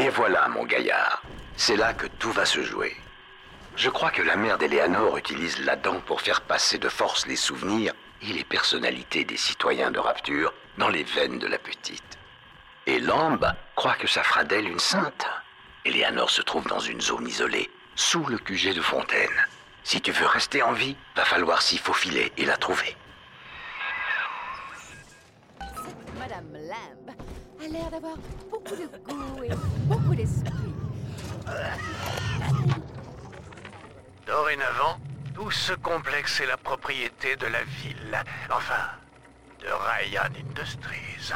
Et voilà, mon gaillard. C'est là que tout va se jouer. Je crois que la mère d'Eleanor utilise la dent pour faire passer de force les souvenirs et les personnalités des citoyens de Rapture dans les veines de la petite. Et Lambe croit que ça fera d'elle une sainte. Eleanor se trouve dans une zone isolée, sous le QG de Fontaine. Si tu veux rester en vie, va falloir s'y faufiler et la trouver. Madame Lamb a l'air d'avoir beaucoup de goût et beaucoup d'esprit. Dorénavant, tout ce complexe est la propriété de la ville. Enfin, de Ryan Industries.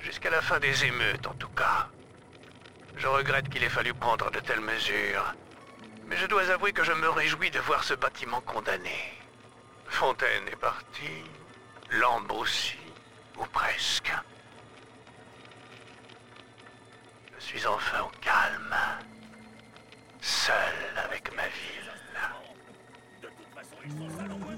Jusqu'à la fin des émeutes, en tout cas. Je regrette qu'il ait fallu prendre de telles mesures. Mais je dois avouer que je me réjouis de voir ce bâtiment condamné. Fontaine est partie. Lambe aussi. Ou presque. Je suis enfin au calme. Seul avec ma ville. «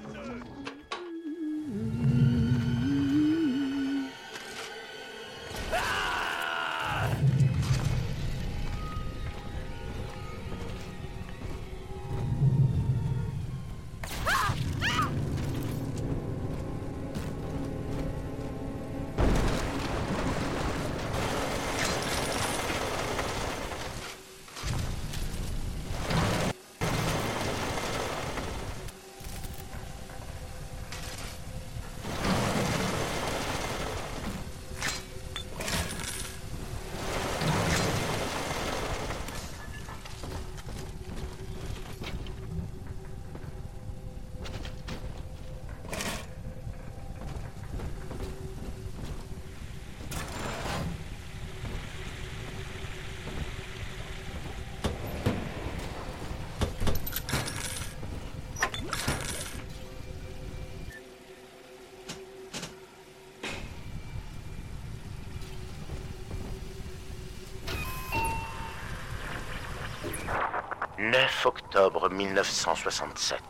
9 octobre 1967.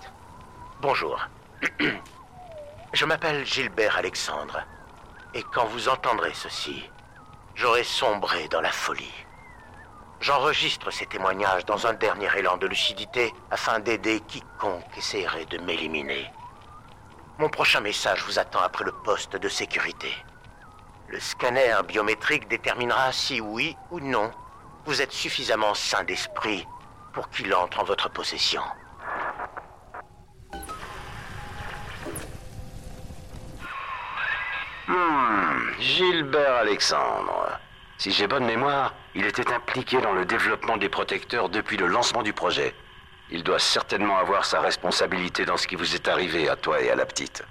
Bonjour. Je m'appelle Gilbert Alexandre. Et quand vous entendrez ceci, j'aurai sombré dans la folie. J'enregistre ces témoignages dans un dernier élan de lucidité afin d'aider quiconque essaierait de m'éliminer. Mon prochain message vous attend après le poste de sécurité. Le scanner biométrique déterminera si oui ou non vous êtes suffisamment sain d'esprit pour qu'il entre en votre possession. Hmm, Gilbert Alexandre. Si j'ai bonne mémoire, il était impliqué dans le développement des protecteurs depuis le lancement du projet. Il doit certainement avoir sa responsabilité dans ce qui vous est arrivé à toi et à la petite.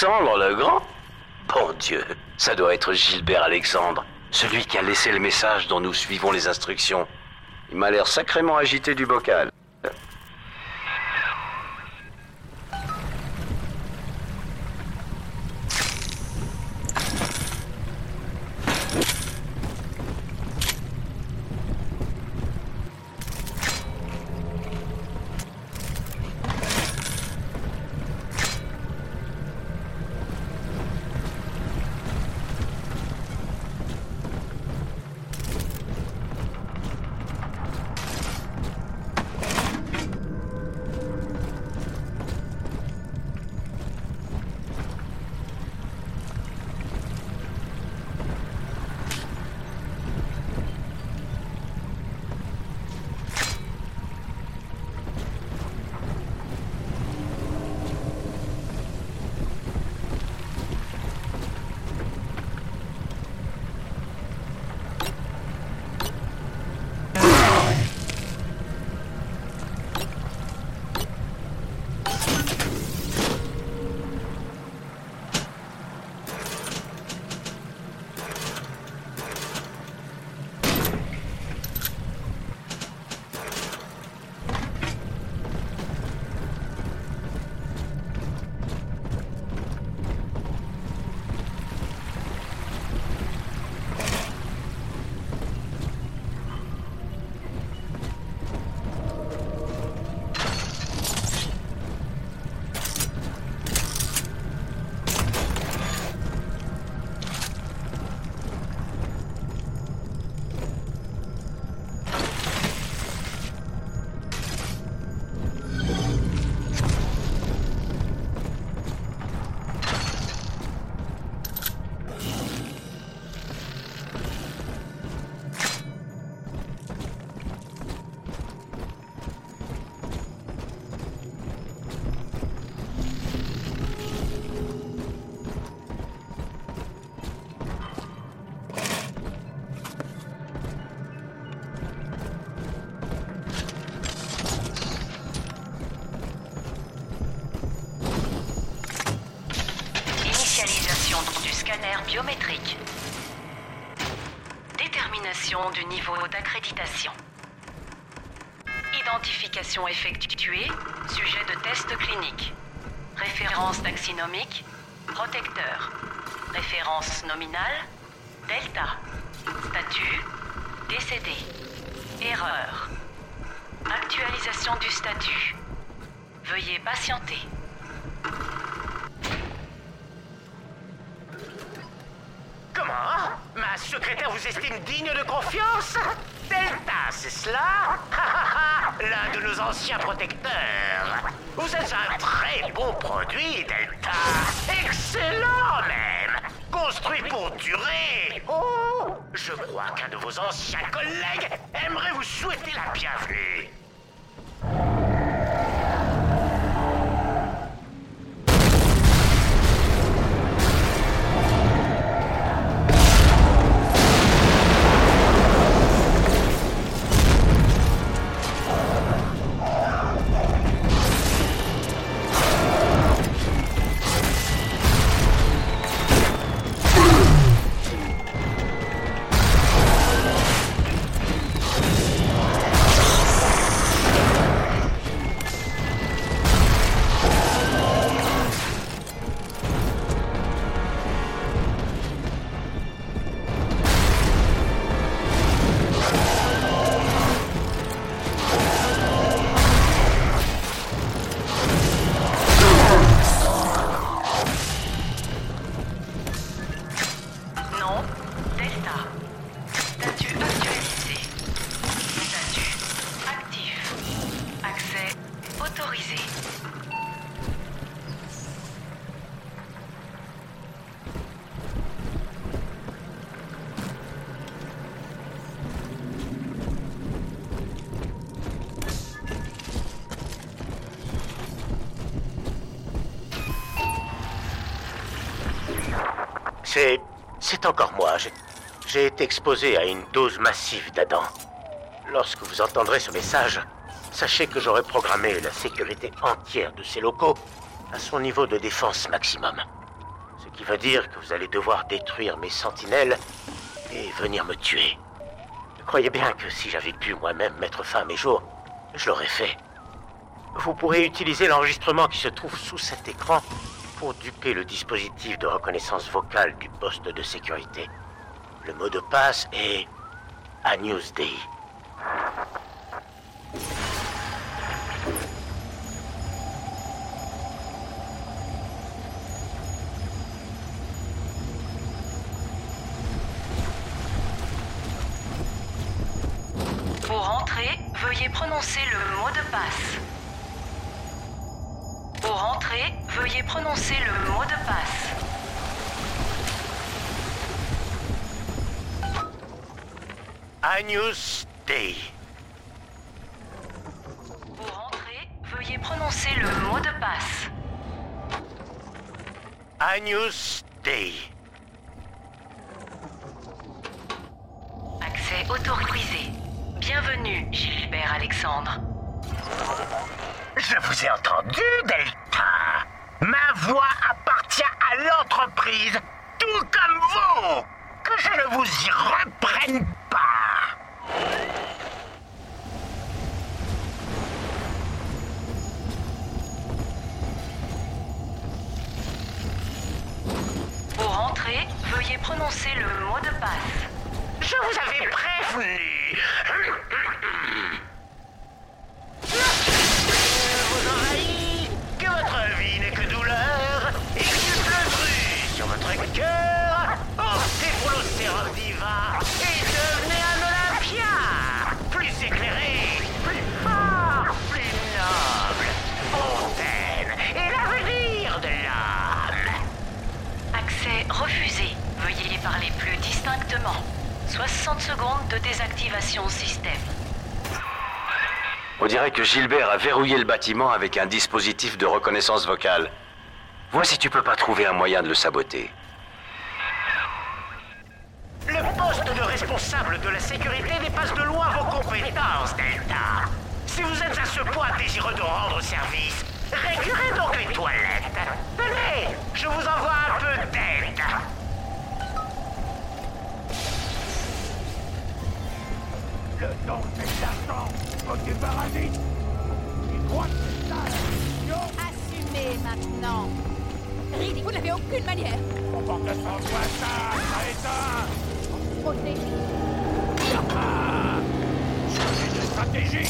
Alexandre le Grand Bon Dieu, ça doit être Gilbert Alexandre, celui qui a laissé le message dont nous suivons les instructions. Il m'a l'air sacrément agité du bocal. Biométrique. Détermination du niveau d'accréditation. Identification effectuée. Sujet de test clinique. Référence taxinomique. Protecteur. Référence nominale. Delta. Statut. Décédé. Erreur. Autorisé. C'est. C'est encore moi. J'ai- J'ai été exposé à une dose massive d'Adam. Lorsque vous entendrez ce message, sachez que j'aurai programmé la sécurité entière de ces locaux à son niveau de défense maximum. Ce qui veut dire que vous allez devoir détruire mes sentinelles et venir me tuer. Croyez bien que si j'avais pu moi-même mettre fin à mes jours, je l'aurais fait. Vous pourrez utiliser l'enregistrement qui se trouve sous cet écran pour duper le dispositif de reconnaissance vocale du poste de sécurité. Le mot de passe est à Newsday. Veuillez prononcer le mot de passe. Pour entrer, veuillez prononcer le mot de passe. À Newsday. Pour entrer, veuillez prononcer le mot de passe. À Newsday. Accès autorisé. Bienvenue, Gilbert Alexandre. Je vous ai entendu, Delta. Ma voix appartient à l'entreprise, tout comme vous. Que je ne vous y reprenne pas. Pour entrer, veuillez prononcer le mot de passe. Je vous avais prévenu. vous envahit, que votre vie n'est que douleur, et qu'il pleut sur votre cœur. Optez pour l'océan divin et devenez un Olympia. Plus éclairé, plus fort, plus noble. Fontaine et l'avenir de l'âme. Accès refusé. Veuillez parler plus distinctement. 60 secondes de désactivation système. On dirait que Gilbert a verrouillé le bâtiment avec un dispositif de reconnaissance vocale. Vois si tu peux pas trouver un moyen de le saboter. Le poste de responsable de la sécurité dépasse de loin vos compétences, Delta. Si vous êtes à ce point désireux de rendre service, récurez donc les toilettes. Venez, je vous envoie un peu d'aide. Le temps c'est l'argent Oh, tu parasites Tu crois que c'est ça la Assumez maintenant. Riddick, vous n'avez aucune manière. On porte le sang soit ça, ça éteint Protégez. Changer de stratégie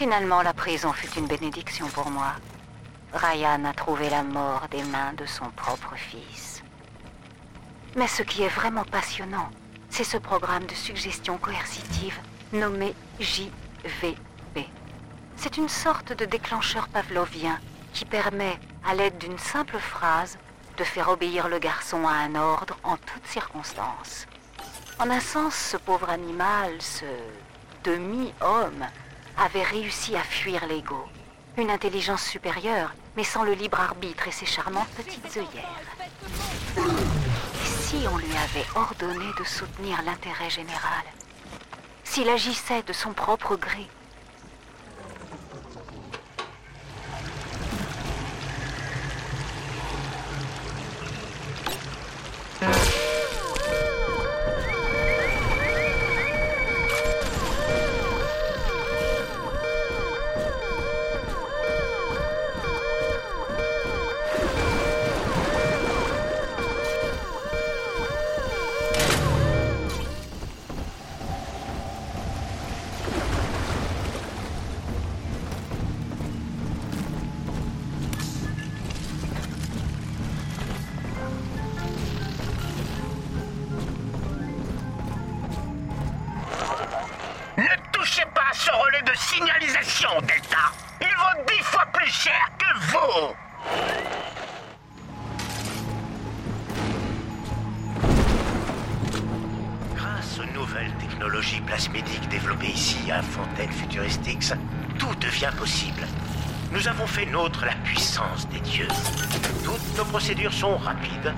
Finalement, la prison fut une bénédiction pour moi. Ryan a trouvé la mort des mains de son propre fils. Mais ce qui est vraiment passionnant, c'est ce programme de suggestion coercitive nommé JVP. C'est une sorte de déclencheur pavlovien qui permet, à l'aide d'une simple phrase, de faire obéir le garçon à un ordre en toutes circonstances. En un sens, ce pauvre animal, ce demi-homme, avait réussi à fuir l'ego. Une intelligence supérieure, mais sans le libre arbitre et ses charmantes petites œillères. Et si on lui avait ordonné de soutenir l'intérêt général? S'il agissait de son propre gré tout devient possible. Nous avons fait nôtre la puissance des dieux. Toutes nos procédures sont rapides.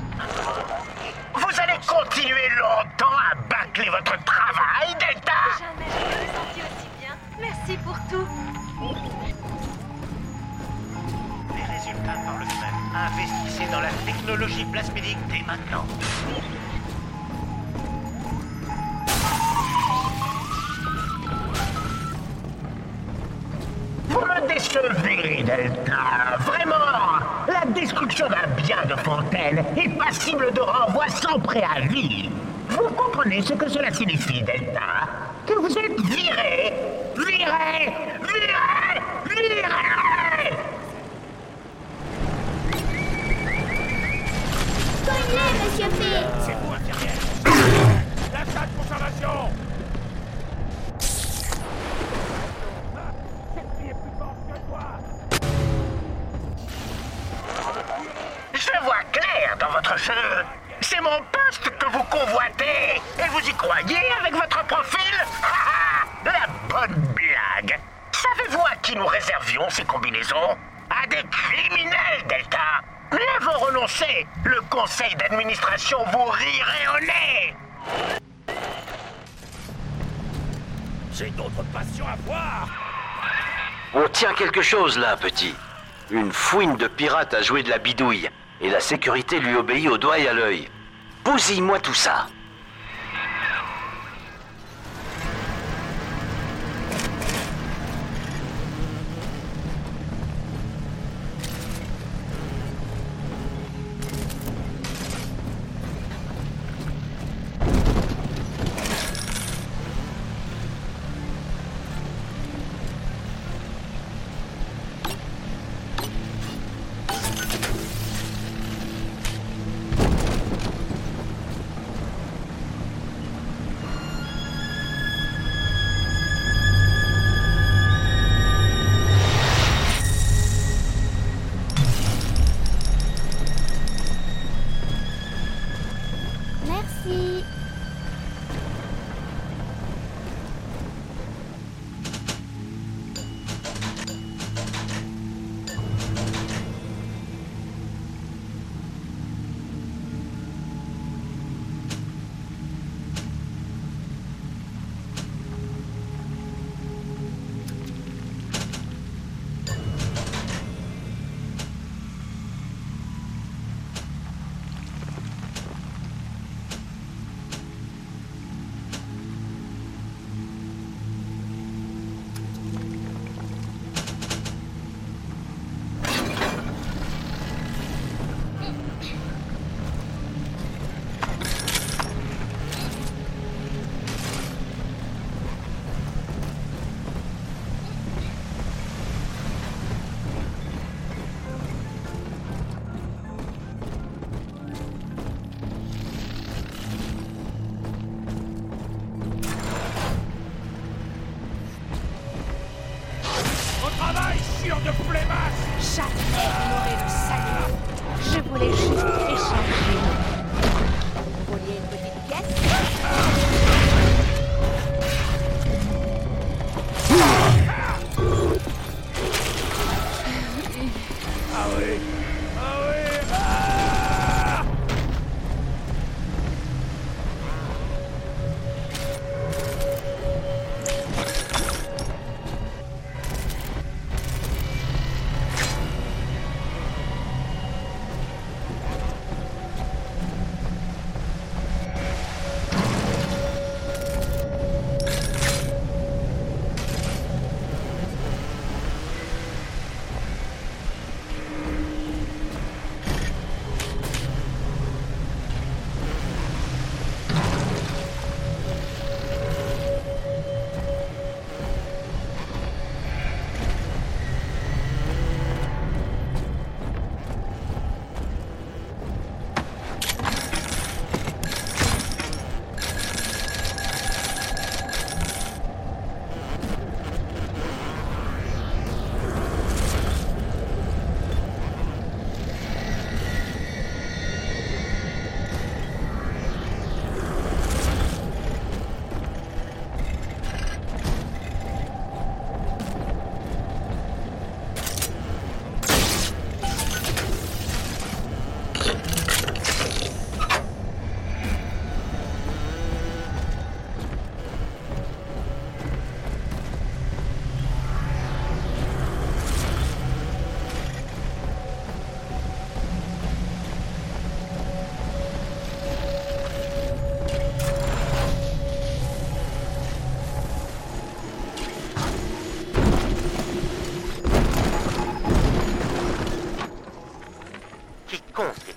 Vous allez continuer longtemps à bâcler votre travail, Delta Jamais je me suis sentie aussi bien. Merci pour tout. Les résultats parlent eux-mêmes. Investissez dans la technologie plasmédique dès maintenant. Décevez, Delta. Vraiment. La destruction d'un bien de Fontaine est passible de renvoi sans préavis. Vous comprenez ce que cela signifie, Delta? Que vous êtes Viré Viré convoitez. Et vous y croyez avec votre profil? Ah, ah, La bonne blague. Savez-vous à qui nous réservions ces combinaisons? À des criminels, Delta. Mieux vaut renoncer. Le conseil d'administration vous rirait au nez. J'ai d'autres passions à voir On tient quelque chose là, petit. Une fouine de pirates a joué de la bidouille. Et la sécurité lui obéit au doigt et à l'œil. Bousille-moi tout ça.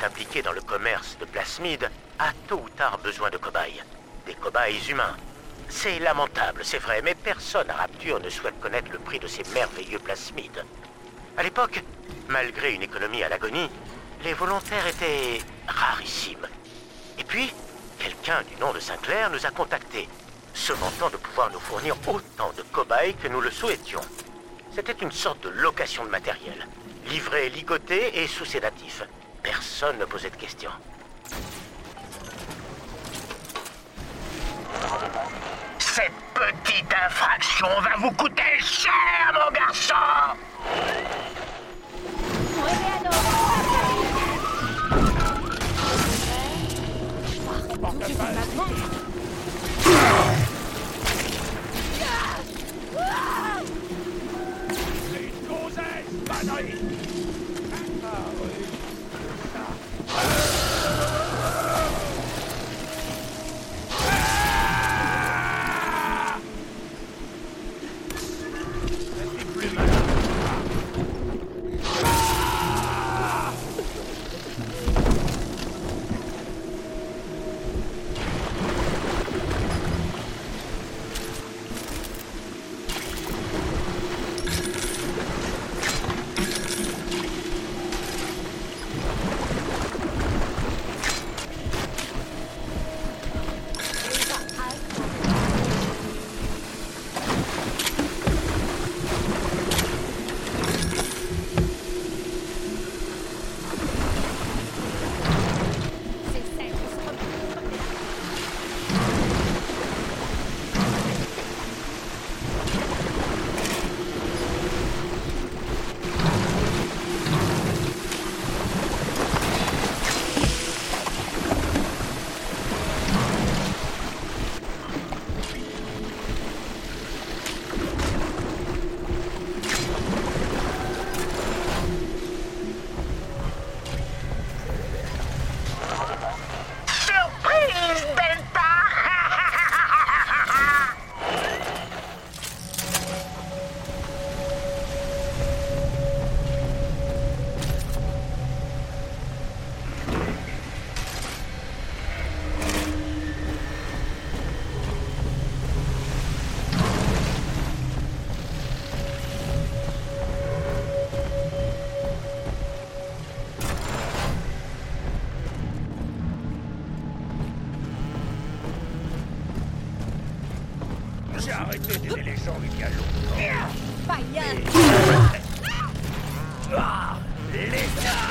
Impliqué dans le commerce de plasmides a tôt ou tard besoin de cobayes. Des cobayes humains. C'est lamentable, c'est vrai, mais personne à Rapture ne souhaite connaître le prix de ces merveilleux plasmides. À l'époque, malgré une économie à l'agonie, les volontaires étaient rarissimes. Et puis, quelqu'un du nom de Sinclair nous a contactés, se vantant de pouvoir nous fournir autant de cobayes que nous le souhaitions. C'était une sorte de location de matériel, livré, ligoté et sous sédatif. Personne ne posait de questions. Cette petite infraction va vous coûter cher, mon garçon C'est une J'ai arrêté d'aider les gens il y a longtemps. Païen Ah L'État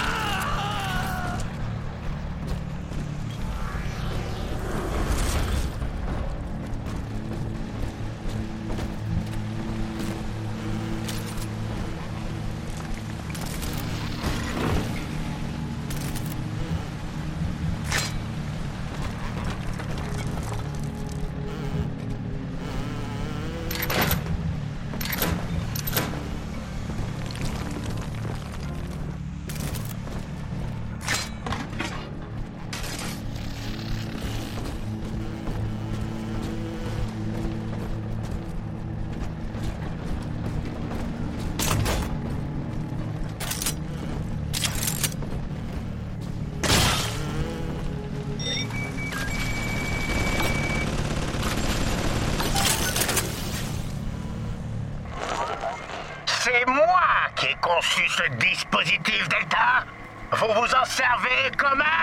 Vous vous en servez comme un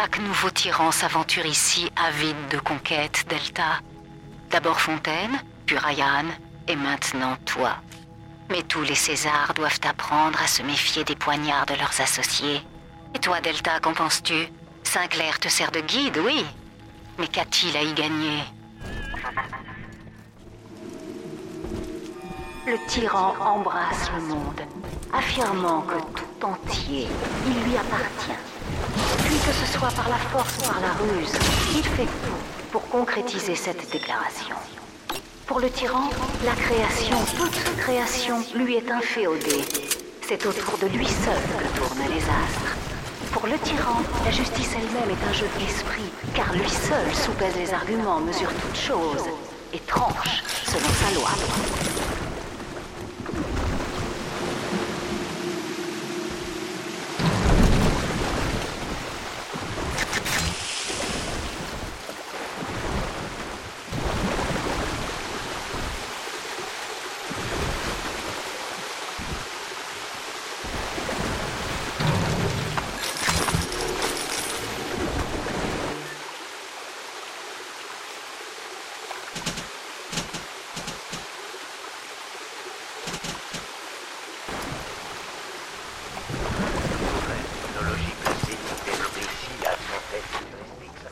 Chaque nouveau tyran s'aventure ici avide de conquête, Delta. D'abord Fontaine, puis Ryan, et maintenant toi. Mais tous les Césars doivent apprendre à se méfier des poignards de leurs associés. Et toi, Delta, qu'en penses-tu? Sinclair te sert de guide, oui. Mais qu'a-t-il à y gagner? Le tyran embrasse le monde, affirmant que tout entier, il lui appartient. Que ce soit par la force ou par la ruse, il fait tout pour concrétiser cette déclaration. Pour le tyran, la création, toute création, lui est inféodée. C'est autour de lui seul que tournent les astres. Pour le tyran, la justice elle-même est un jeu de l'esprit, car lui seul soupèse les arguments, mesure toutes choses et tranche selon sa loi. Technologie classée d'espècie à synthèse futuristique.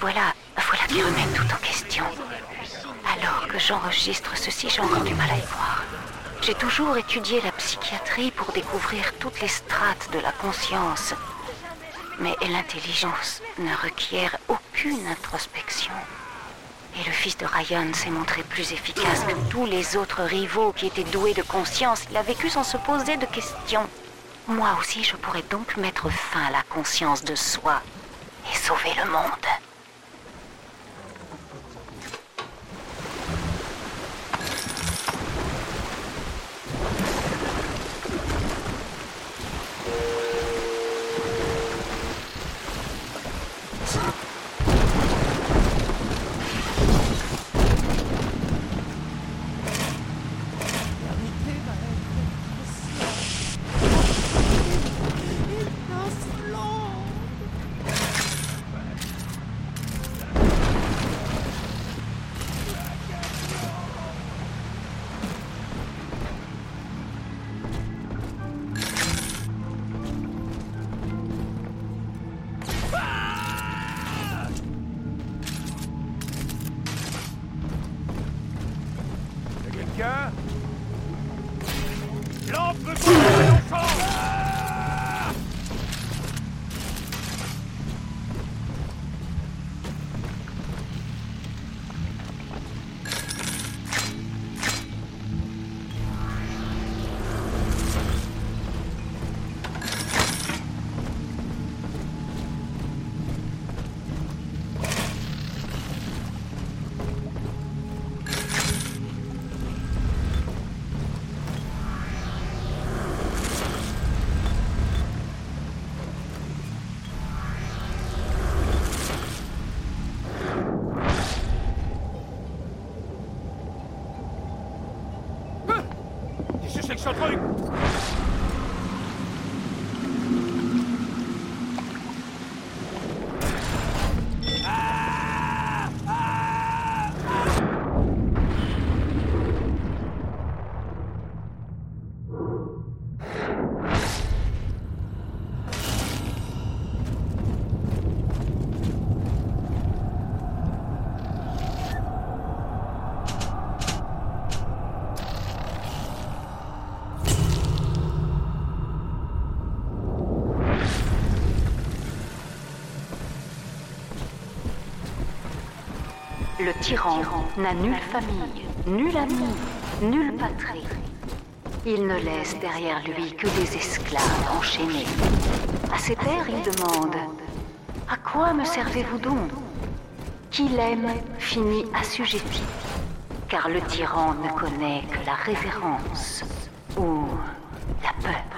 Voilà, voilà qui remet tout en question. Alors que j'enregistre ceci, j'ai encore du mal à y croire. J'ai toujours étudié la psychiatrie pour découvrir toutes les strates de la conscience. Mais l'intelligence ne requiert aucune introspection. Et le fils de Ryan s'est montré plus efficace que tous les autres rivaux qui étaient doués de conscience. Il a vécu sans se poser de questions. Moi aussi, je pourrais donc mettre fin à la conscience de soi et sauver le monde. Qu'est-ce que Le tyran n'a nulle famille, nul ami, nulle patrie. Il ne laisse derrière lui que des esclaves enchaînés. À ses pairs, il demande À quoi me servez-vous donc? Qui l'aime finit assujetti, car le tyran ne connaît que la révérence ou la peur.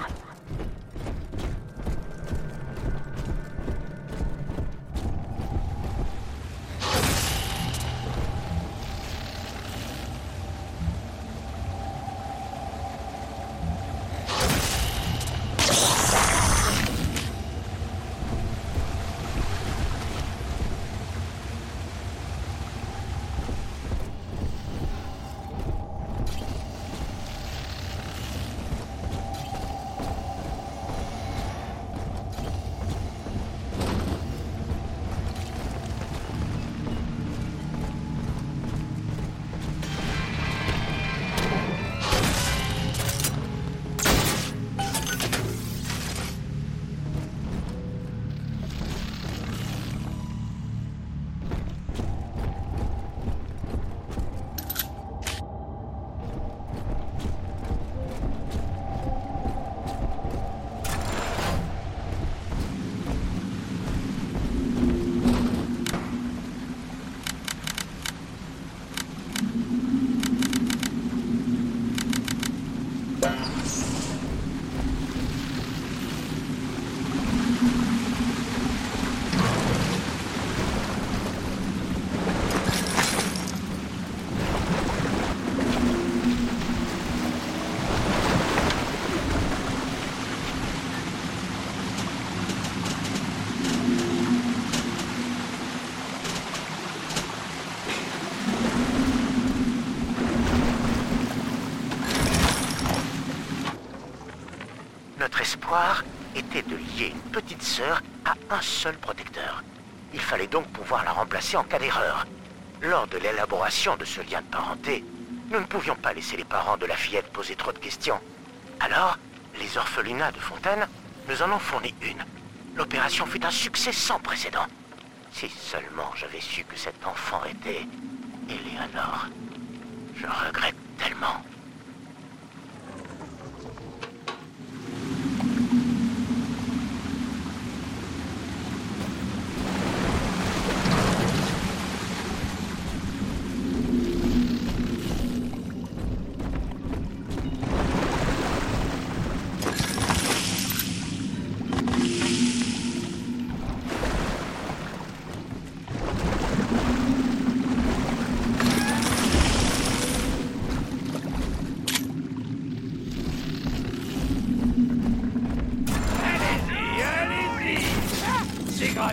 Petite sœur à un seul protecteur. Il fallait donc pouvoir la remplacer en cas d'erreur. Lors de l'élaboration de ce lien de parenté, nous ne pouvions pas laisser les parents de la fillette poser trop de questions. Alors, les orphelinats de Fontaine nous en ont fourni une. L'opération fut un succès sans précédent. Si seulement j'avais su que cet enfant était Eleanor. Je regrette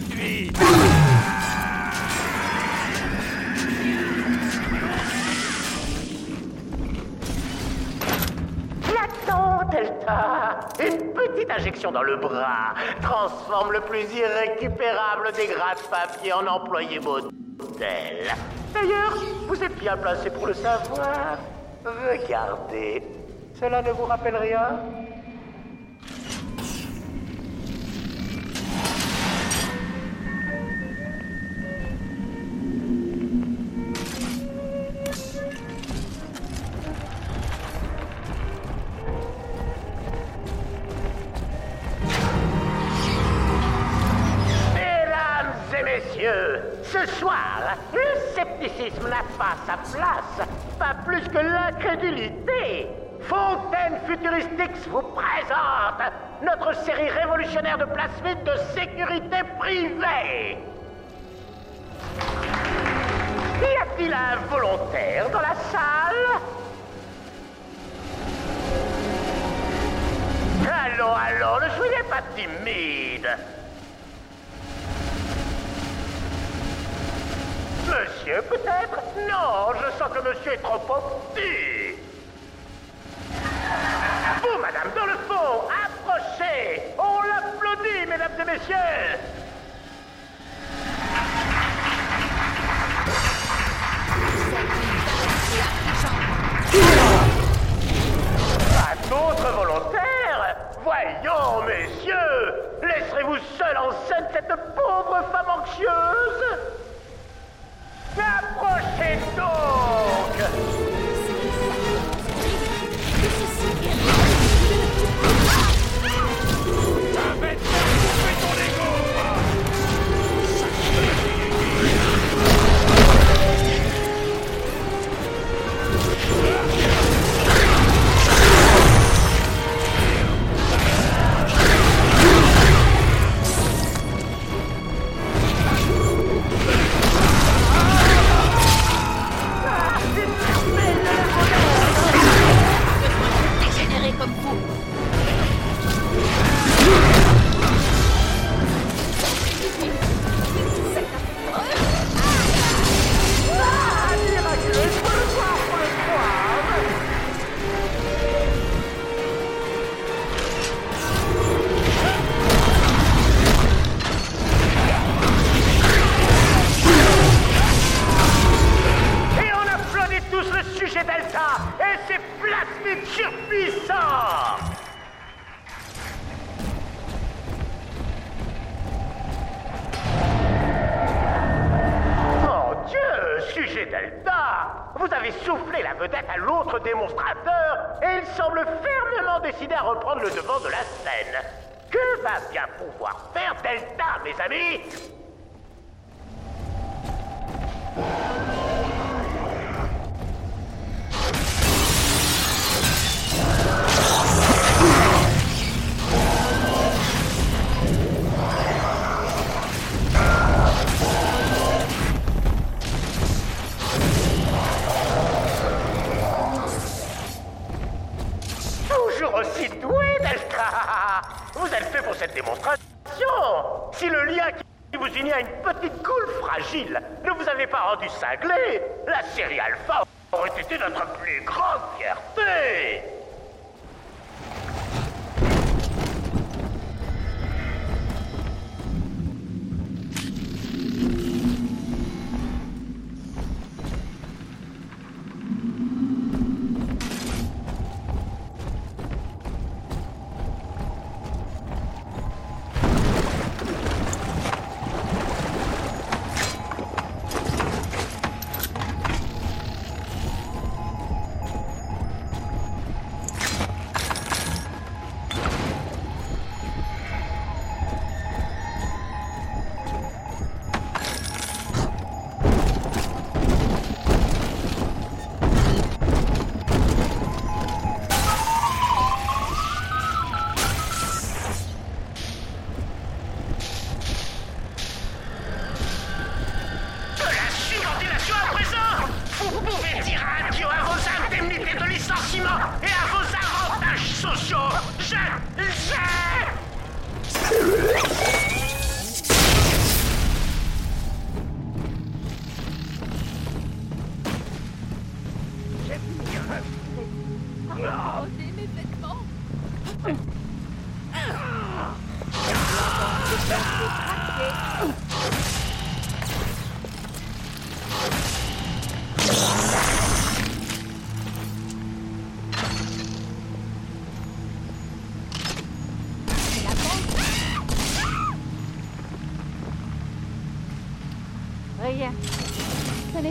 gratuit Delta Une petite injection dans le bras transforme le plus irrécupérable des gratte-papier en employé modèle. D'ailleurs, vous êtes bien placé pour le savoir. Regardez. Cela ne vous rappelle rien? suite de sécurité privée. Y a-t-il un volontaire dans la salle? Allons, allons, ne soyez pas timide. Monsieur, peut-être? Non, je sens que monsieur est trop petit. Vous, madame, dans le fond, on l'applaudit, mesdames et messieurs. Un autre volontaire Voyons, messieurs Laisserez-vous seul en scène cette pauvre femme anxieuse? Approchez donc.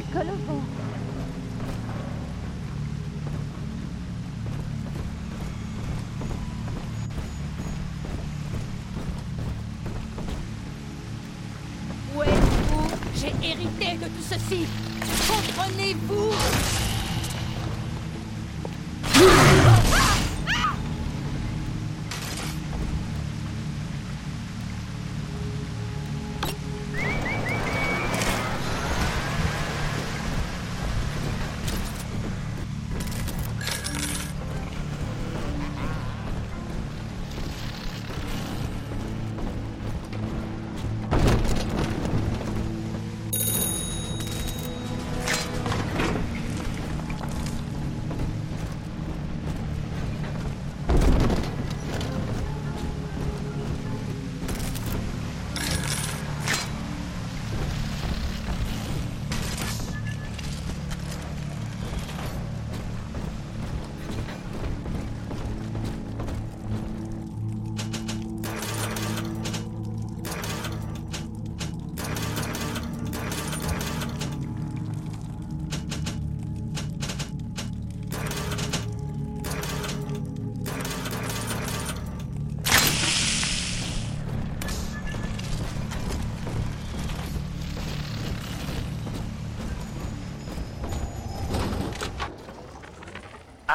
que le vent.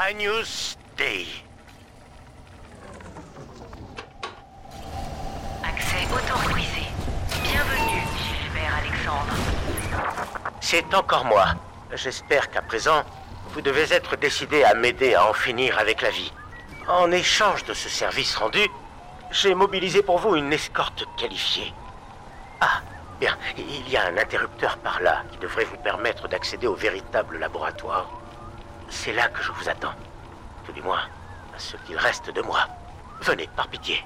Agnus Dei. Accès autorisé. Bienvenue, Gilbert Alexandre. C'est encore moi. J'espère qu'à présent, vous devez être décidé à m'aider à en finir avec la vie. En échange de ce service rendu, j'ai mobilisé pour vous une escorte qualifiée. Ah, bien, il y a un interrupteur par là qui devrait vous permettre d'accéder au véritable laboratoire. C'est là que je vous attends. Tout du moins, à ce qu'il reste de moi. Venez, par pitié.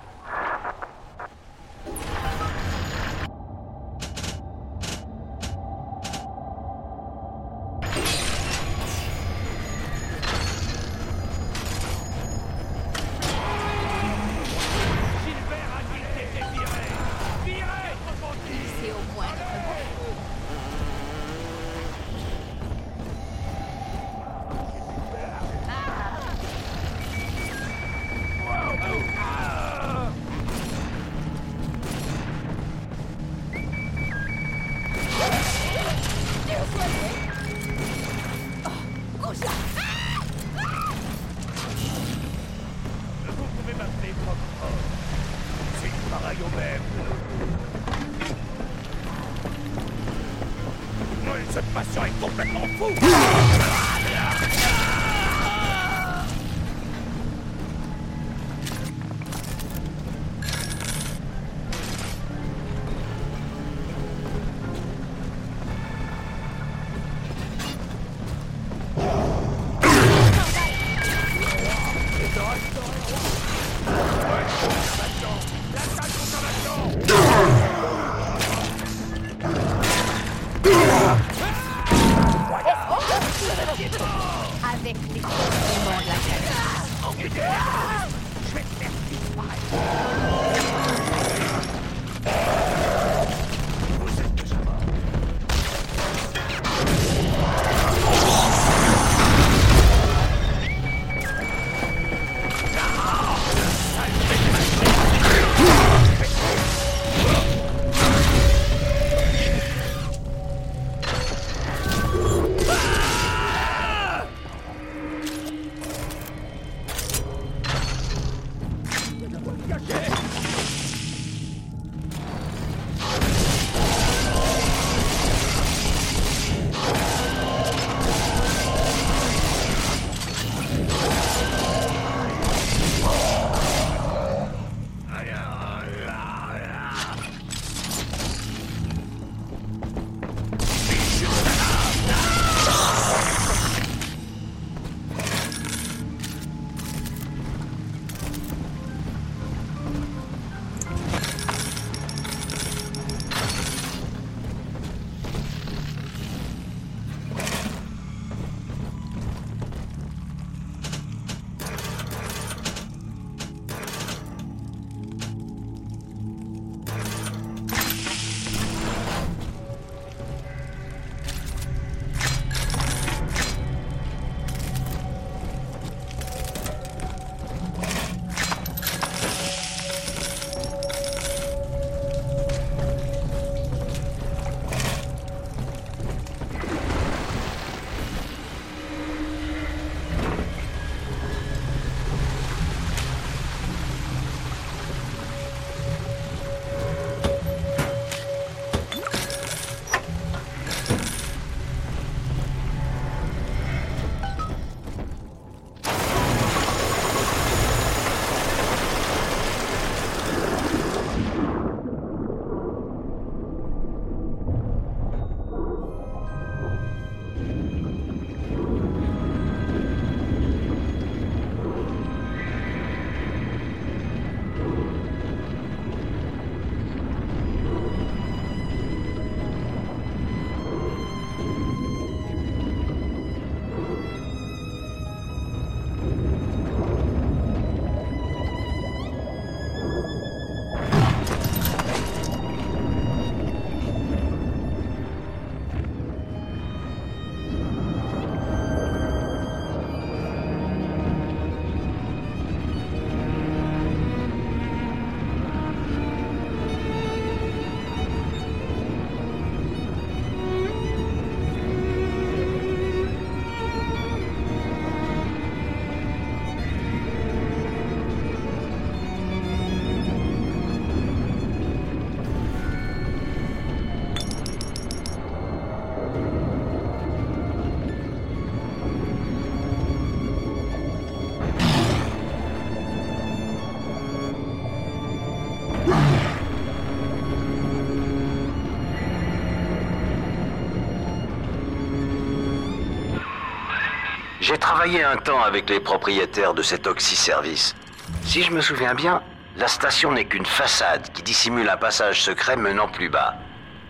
Travaillé un temps avec les propriétaires de cet oxy-service. Si je me souviens bien, la station n'est qu'une façade qui dissimule un passage secret menant plus bas.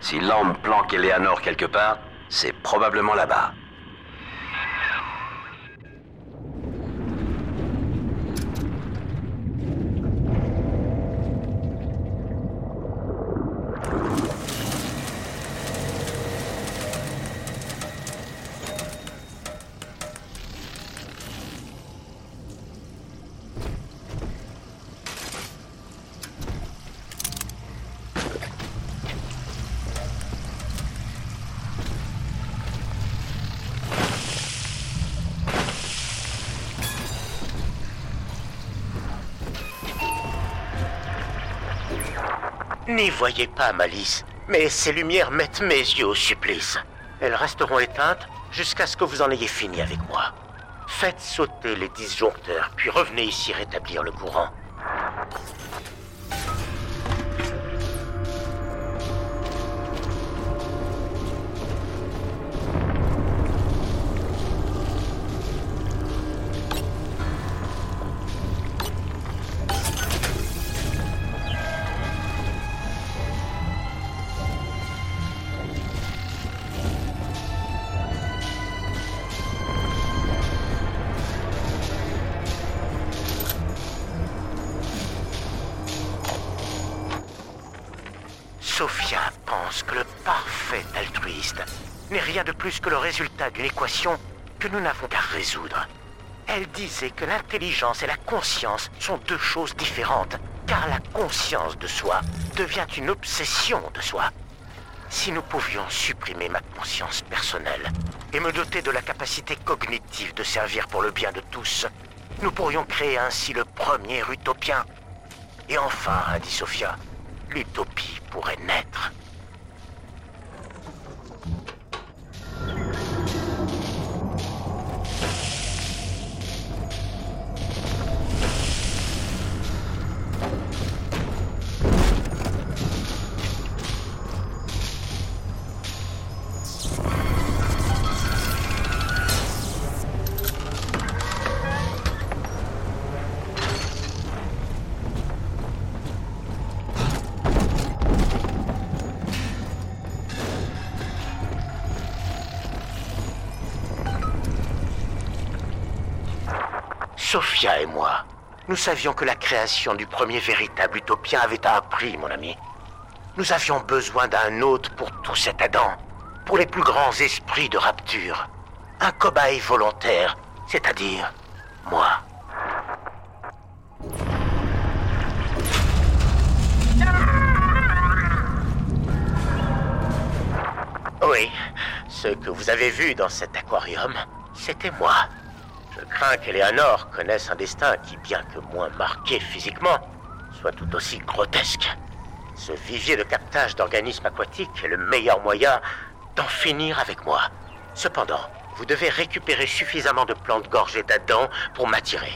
Si l'homme planque Eleanor quelque part, c'est probablement là-bas. N'y voyez pas, Malice, mais ces lumières mettent mes yeux au supplice. Elles resteront éteintes jusqu'à ce que vous en ayez fini avec moi. Faites sauter les disjoncteurs, puis revenez ici rétablir le courant. Rien de plus que le résultat d'une équation que nous n'avons qu'à résoudre. Elle disait que l'intelligence et la conscience sont deux choses différentes, car la conscience de soi devient une obsession de soi. Si nous pouvions supprimer ma conscience personnelle et me doter de la capacité cognitive de servir pour le bien de tous, nous pourrions créer ainsi le premier utopien. Et enfin, a dit Sophia, l'utopie pourrait naître. Nous savions que la création du premier véritable utopien avait un prix, mon ami. Nous avions besoin d'un hôte pour tout cet Adam, pour les plus grands esprits de rapture. Un cobaye volontaire, c'est-à-dire moi. Oui, ce que vous avez vu dans cet aquarium, c'était moi. Je crains qu'Eleanor connaisse un destin qui, bien que moins marqué physiquement, soit tout aussi grotesque. Ce vivier de captage d'organismes aquatiques est le meilleur moyen d'en finir avec moi. Cependant, vous devez récupérer suffisamment de plantes gorgées d'Adam pour m'attirer.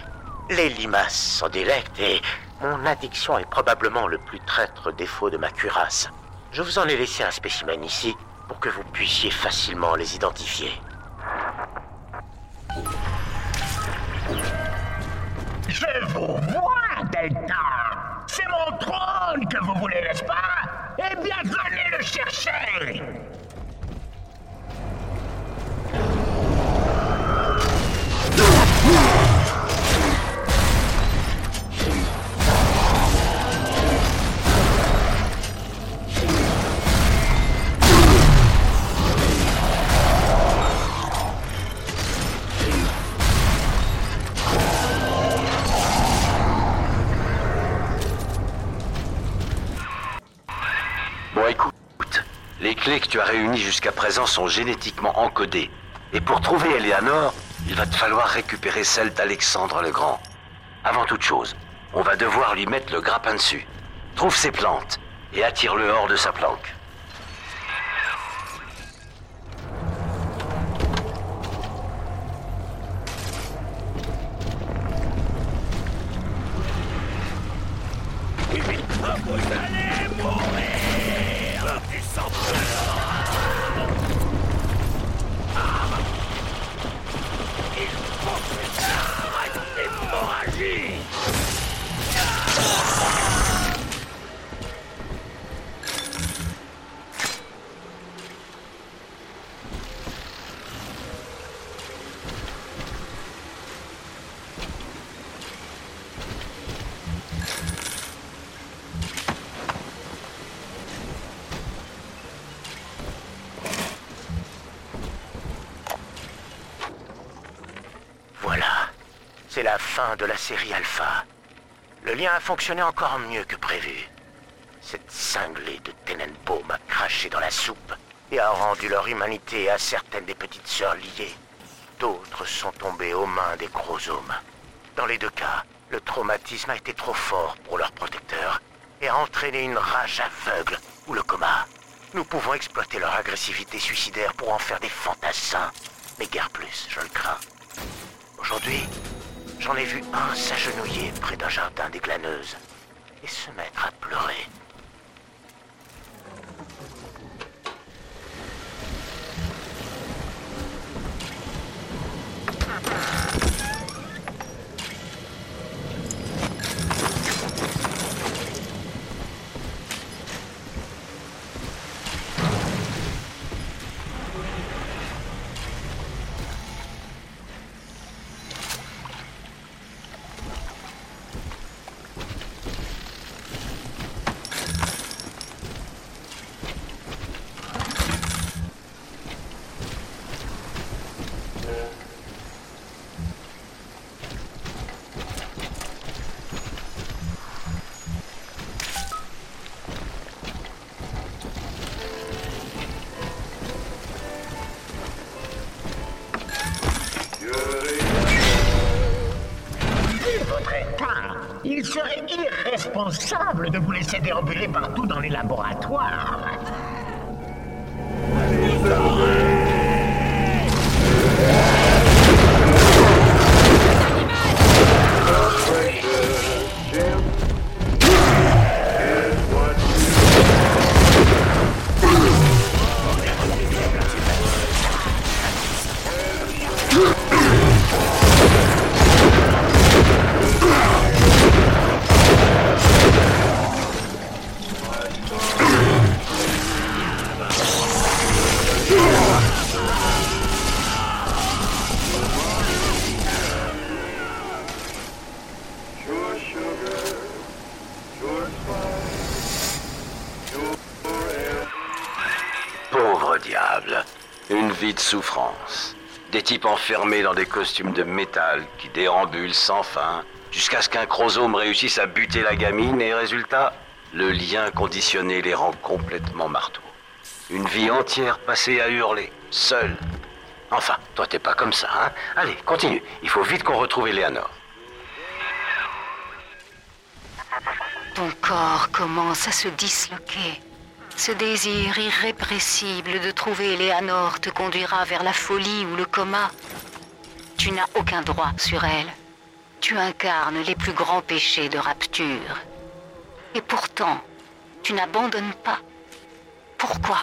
Les limaces sont délectes et mon addiction est probablement le plus traître défaut de ma cuirasse. Je vous en ai laissé un spécimen ici pour que vous puissiez facilement les identifier. Je vous vois, Delta. C'est mon trône que vous voulez, n'est-ce pas? Eh bien, venez le chercher tu as réunies jusqu'à présent sont génétiquement encodées. Et pour trouver Eleanor, il va te falloir récupérer celle d'Alexandre le Grand. Avant toute chose, on va devoir lui mettre le grappin dessus. Trouve ses plantes et attire-le hors de sa planque. Fin de la série Alpha. Le lien a fonctionné encore mieux que prévu. Cette cinglée de Tenenbaum a craché dans la soupe et a rendu leur humanité à certaines des petites sœurs liées. D'autres sont tombées aux mains des chromosomes. Dans les deux cas, le traumatisme a été trop fort pour leurs protecteurs et a entraîné une rage aveugle ou le coma. Nous pouvons exploiter leur agressivité suicidaire pour en faire des fantassins. Mais guère plus, je le crains. Aujourd'hui, j'en ai vu un s'agenouiller près d'un jardin des glaneuses et se mettre à pleurer. De vous laisser déambuler partout dans les laboratoires. Enfermés dans des costumes de métal qui déambulent sans fin jusqu'à ce qu'un chromosome réussisse à buter la gamine et résultat, le lien conditionné les rend complètement marteaux. Une vie entière passée à hurler, seul. Enfin, toi t'es pas comme ça, hein Allez, continue. Il faut vite qu'on retrouve Eleanor. Ton corps commence à se disloquer. Ce désir irrépressible de trouver Léanor te conduira vers la folie ou le coma. Tu n'as aucun droit sur elle. Tu incarnes les plus grands péchés de rapture. Et pourtant, tu n'abandonnes pas. Pourquoi?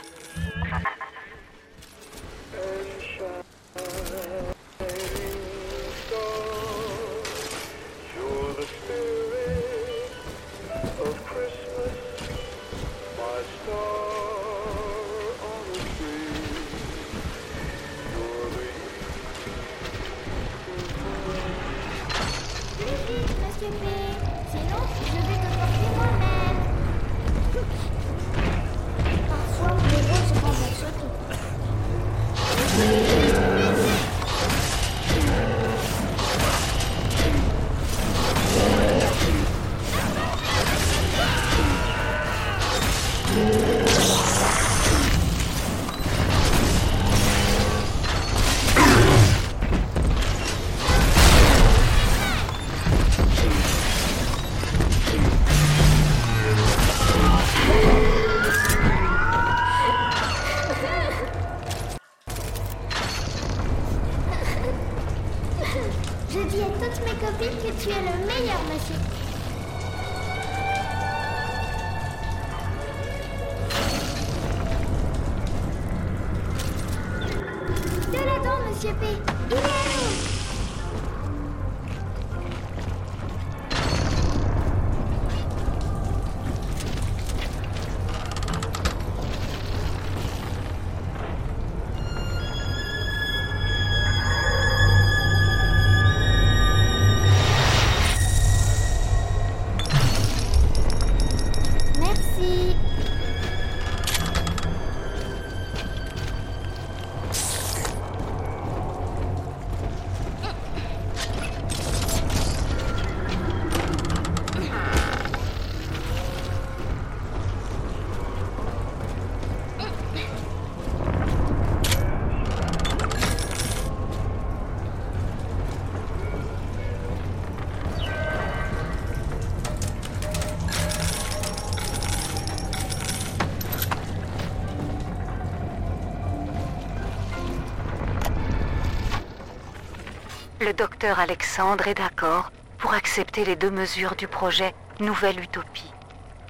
Le docteur Alexandre est d'accord pour accepter les deux mesures du projet Nouvelle Utopie.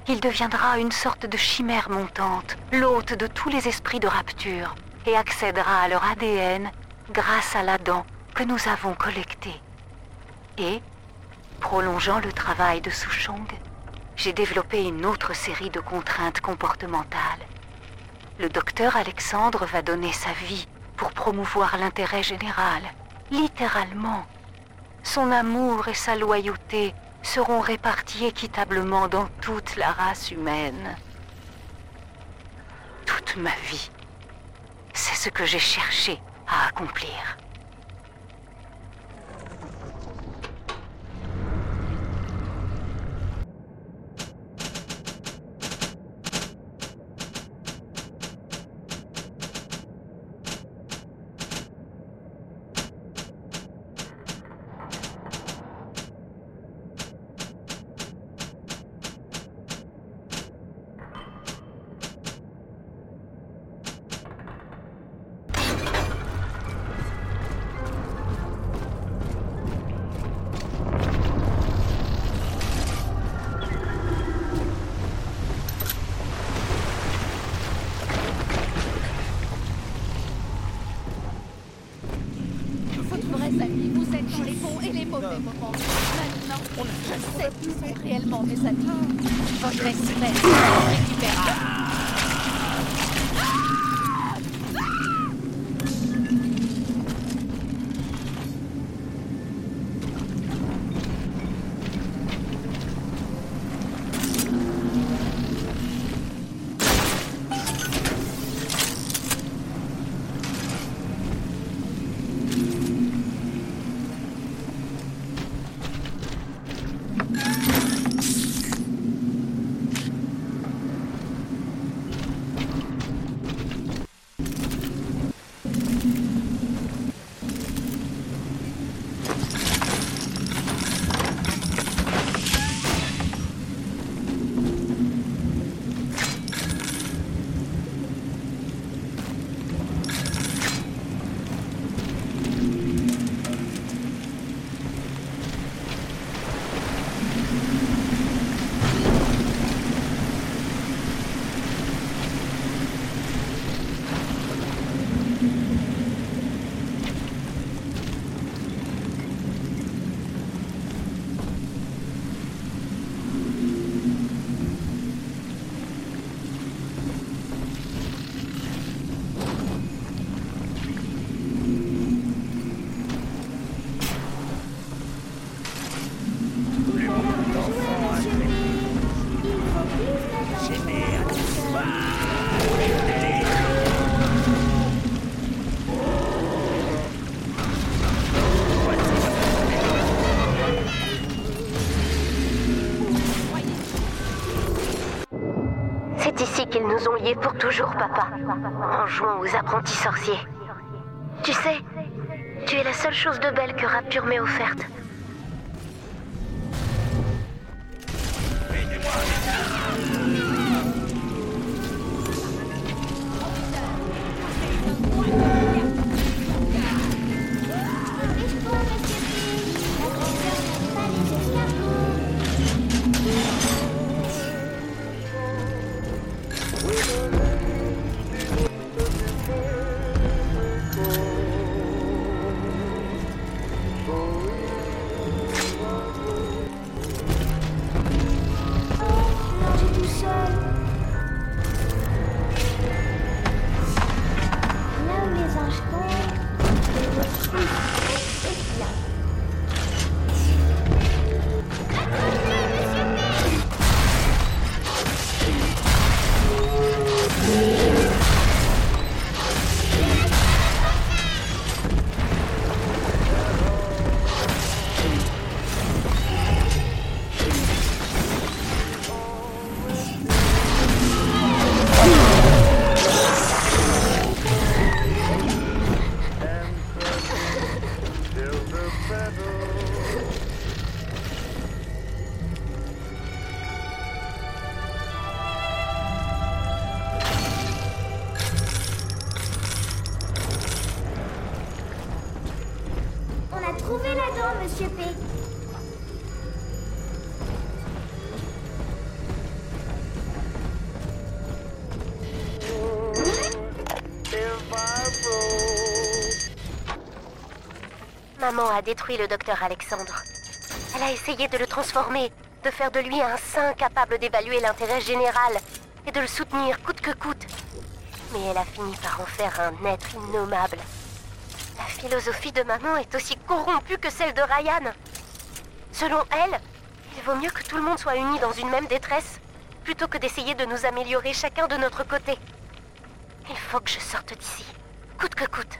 Il deviendra une sorte de chimère montante, l'hôte de tous les esprits de rapture, et accédera à leur ADN grâce à la dent que nous avons collectée. Et, prolongeant le travail de Souchong, j'ai développé une autre série de contraintes comportementales. Le docteur Alexandre va donner sa vie pour promouvoir l'intérêt général, littéralement. Son amour et sa loyauté seront répartis équitablement dans toute la race humaine. Toute ma vie, c'est ce que j'ai cherché à accomplir. Sont réellement mes amis. Votre espèce qu'ils nous ont liés pour toujours, papa. En jouant aux apprentis sorciers. Tu sais, tu es la seule chose de belle que Rapture m'ait offerte. Maman a détruit le docteur Alexandre. Elle a essayé de le transformer, de faire de lui un saint capable d'évaluer l'intérêt général et de le soutenir coûte que coûte. Mais elle a fini par en faire un être innommable. La philosophie de maman est aussi corrompue que celle de Ryan. Selon elle, il vaut mieux que tout le monde soit uni dans une même détresse, plutôt que d'essayer de nous améliorer chacun de notre côté. Il faut que je sorte d'ici, coûte que coûte.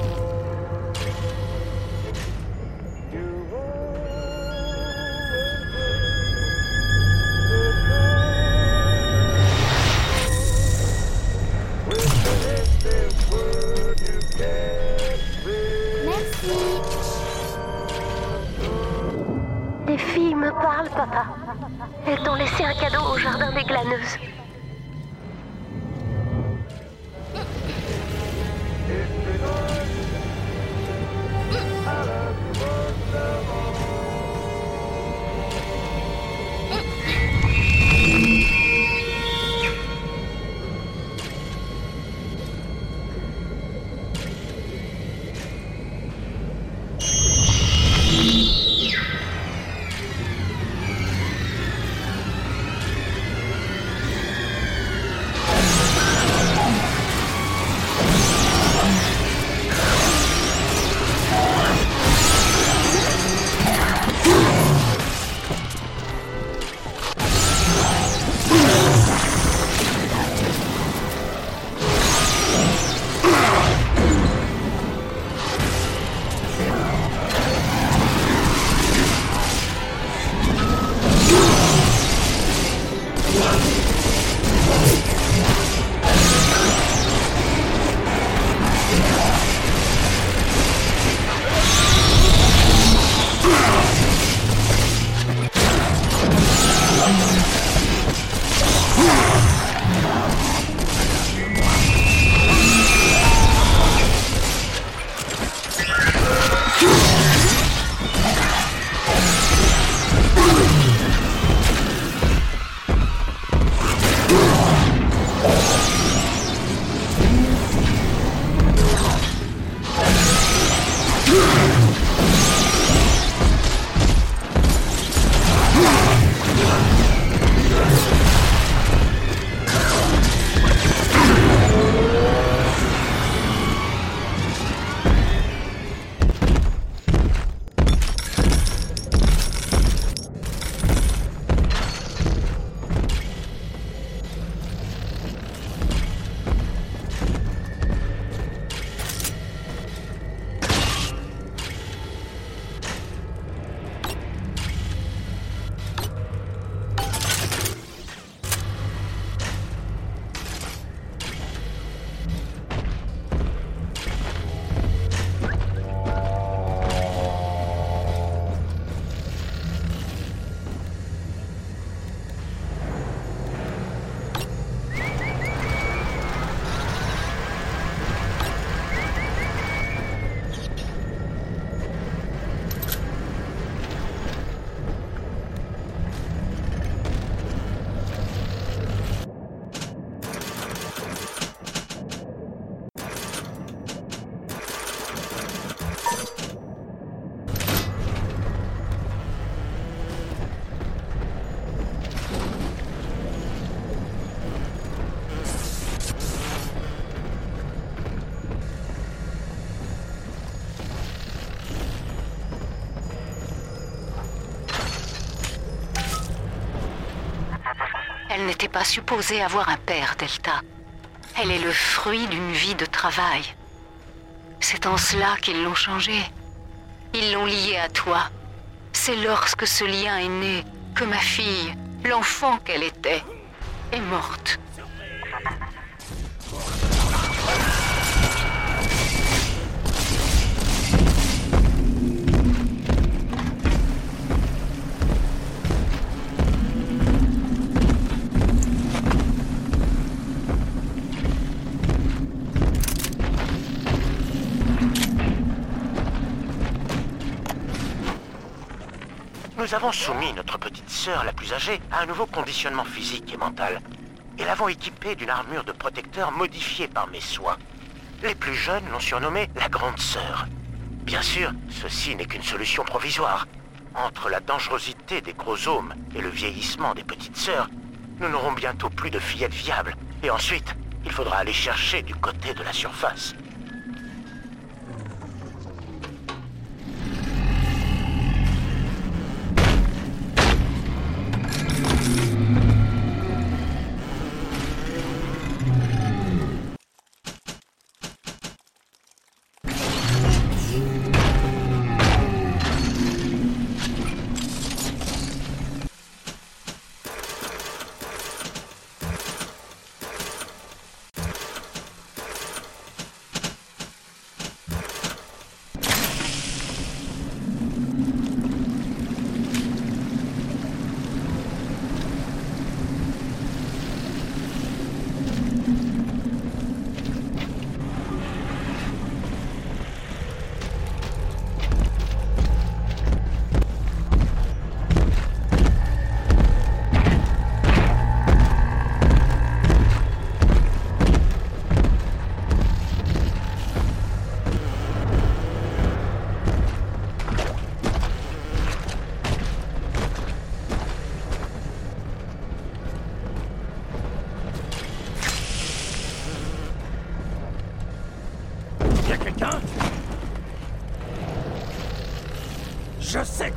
filles me parlent, papa. Elles t'ont laissé un cadeau au jardin des glaneuses. Elle n'était pas supposée avoir un père, Delta. Elle est le fruit d'une vie de travail. C'est en cela qu'ils l'ont changée. Ils l'ont liée à toi. C'est lorsque ce lien est né que ma fille, l'enfant qu'elle était, est morte. Nous avons soumis notre petite sœur la plus âgée à un nouveau conditionnement physique et mental. Et l'avons équipée d'une armure de protecteur modifiée par mes soins. Les plus jeunes l'ont surnommée la Grande Sœur. Bien sûr, ceci n'est qu'une solution provisoire. Entre la dangerosité des chromosomes et le vieillissement des petites sœurs, nous n'aurons bientôt plus de fillettes viables. Et ensuite, il faudra aller chercher du côté de la surface.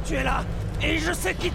Tu es là et je sais qui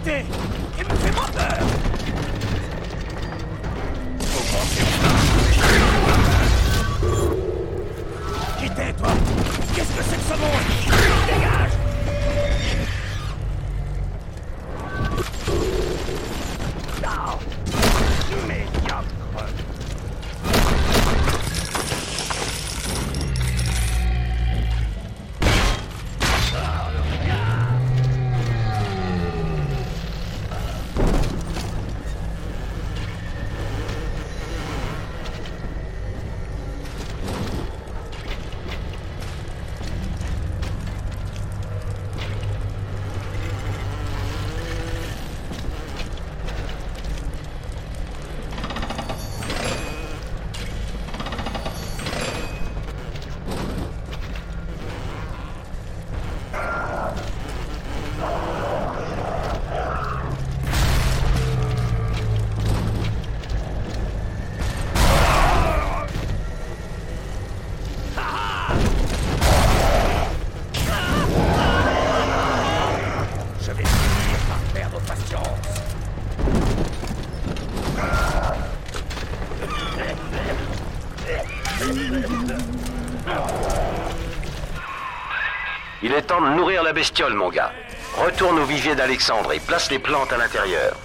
la bestiole, mon gars. Retourne au vivier d'Alexandre et place les plantes à l'intérieur.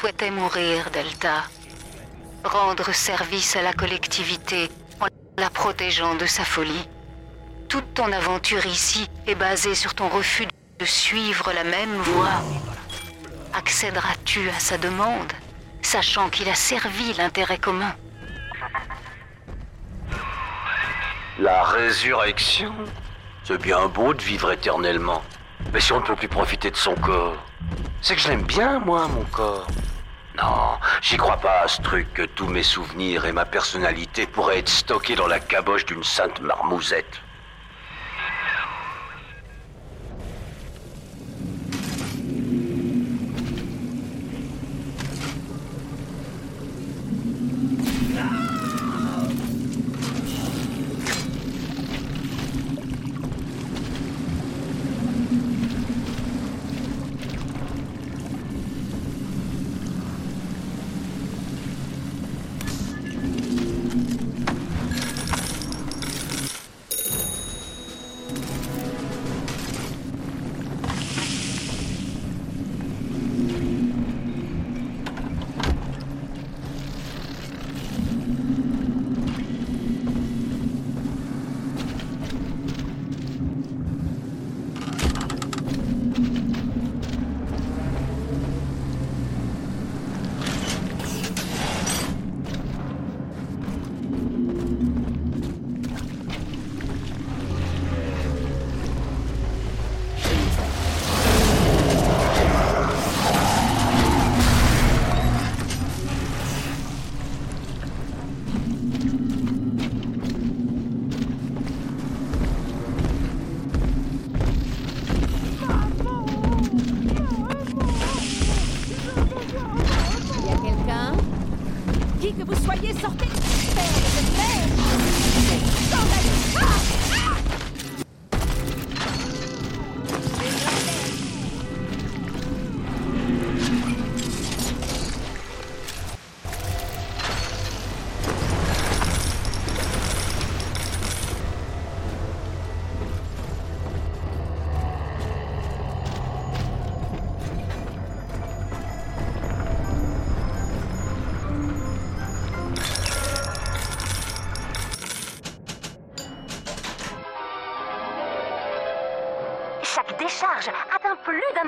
Souhaitait mourir, Delta. Rendre service à la collectivité en la protégeant de sa folie. Toute ton aventure ici est basée sur ton refus de suivre la même voie. Accéderas-tu à sa demande, sachant qu'il a servi l'intérêt commun? La résurrection? C'est bien beau de vivre éternellement. Mais si on ne peut plus profiter de son corps, c'est que je l'aime bien, moi, mon corps. Non, j'y crois pas à ce truc que tous mes souvenirs et ma personnalité pourraient être stockés dans la caboche d'une sainte marmousette.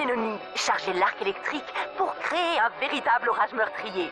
Ennemi. Chargez l'arc électrique pour créer un véritable orage meurtrier.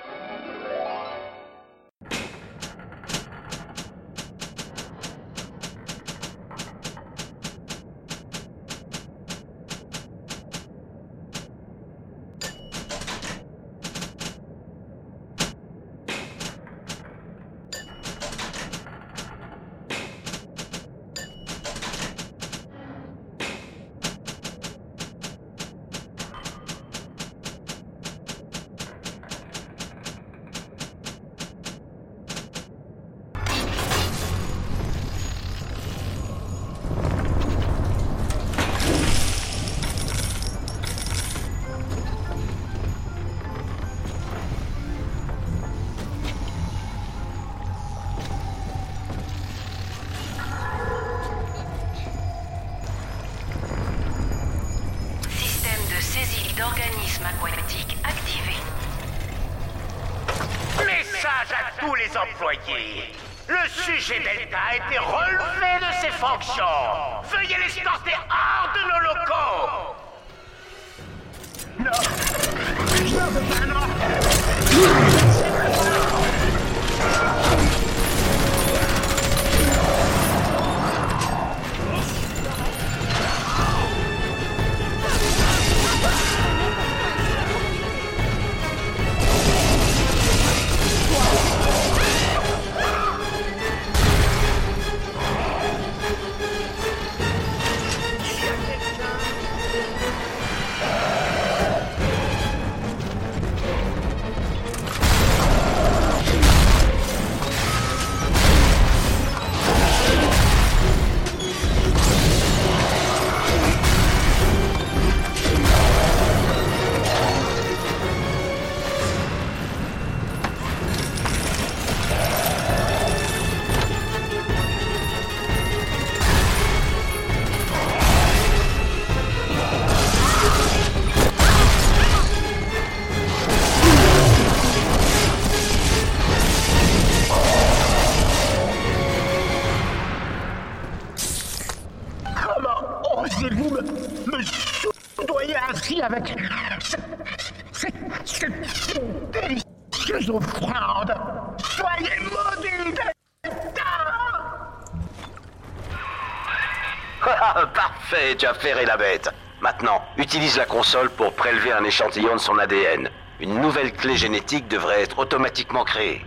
Maintenant, utilise la console pour prélever un échantillon de son ADN. Une nouvelle clé génétique devrait être automatiquement créée.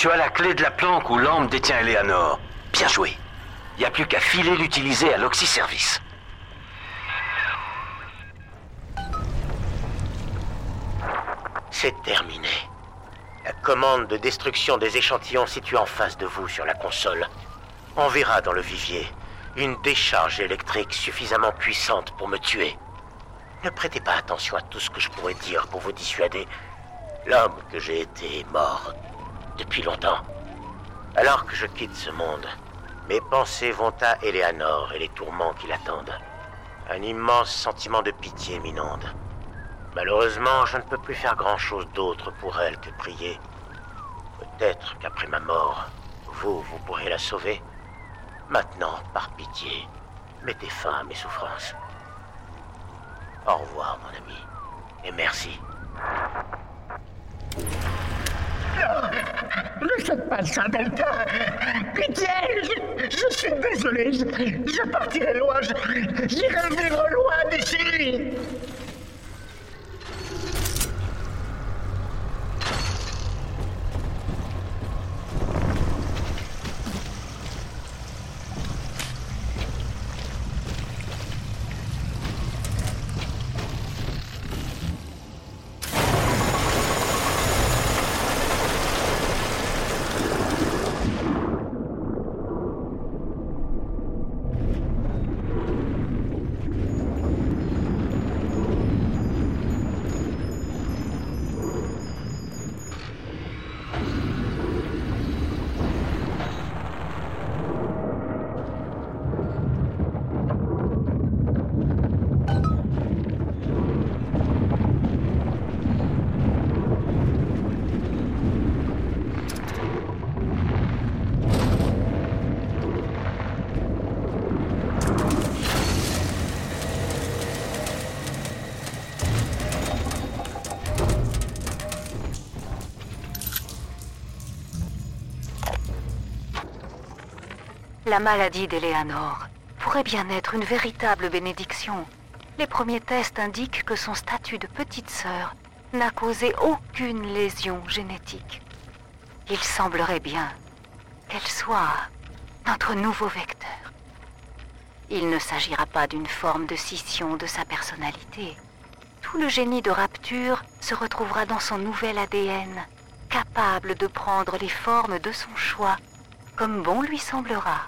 Tu as la clé de la planque où l'âme détient Eleanor. Bien joué. Il n'y a plus qu'à filer l'utiliser à l'Oxy-Service. C'est terminé. La commande de destruction des échantillons située en face de vous sur la console enverra dans le vivier une décharge électrique suffisamment puissante pour me tuer. Ne prêtez pas attention à tout ce que je pourrais dire pour vous dissuader. L'homme que j'ai été est mort depuis longtemps. Alors que je quitte ce monde, mes pensées vont à Eleanor et les tourments qui l'attendent. Un immense sentiment de pitié m'inonde. Malheureusement, je ne peux plus faire grand-chose d'autre pour elle que prier. Peut-être qu'après ma mort, vous, vous pourrez la sauver. Maintenant, par pitié, mettez fin à mes souffrances. Au revoir, mon ami. Et merci. Ne faites pas ça, Delta Pitié je, suis désolé, je, partirai loin, j'irai vivre loin d'ici La maladie d'Eleanor pourrait bien être une véritable bénédiction. Les premiers tests indiquent que son statut de petite sœur n'a causé aucune lésion génétique. Il semblerait bien qu'elle soit notre nouveau vecteur. Il ne s'agira pas d'une forme de scission de sa personnalité. Tout le génie de Rapture se retrouvera dans son nouvel ADN, capable de prendre les formes de son choix, comme bon lui semblera.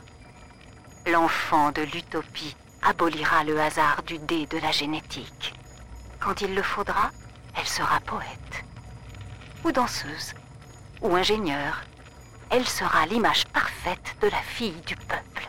L'enfant de l'utopie abolira le hasard du dé de la génétique. Quand il le faudra, elle sera poète, ou danseuse, ou ingénieure. Elle sera l'image parfaite de la fille du peuple.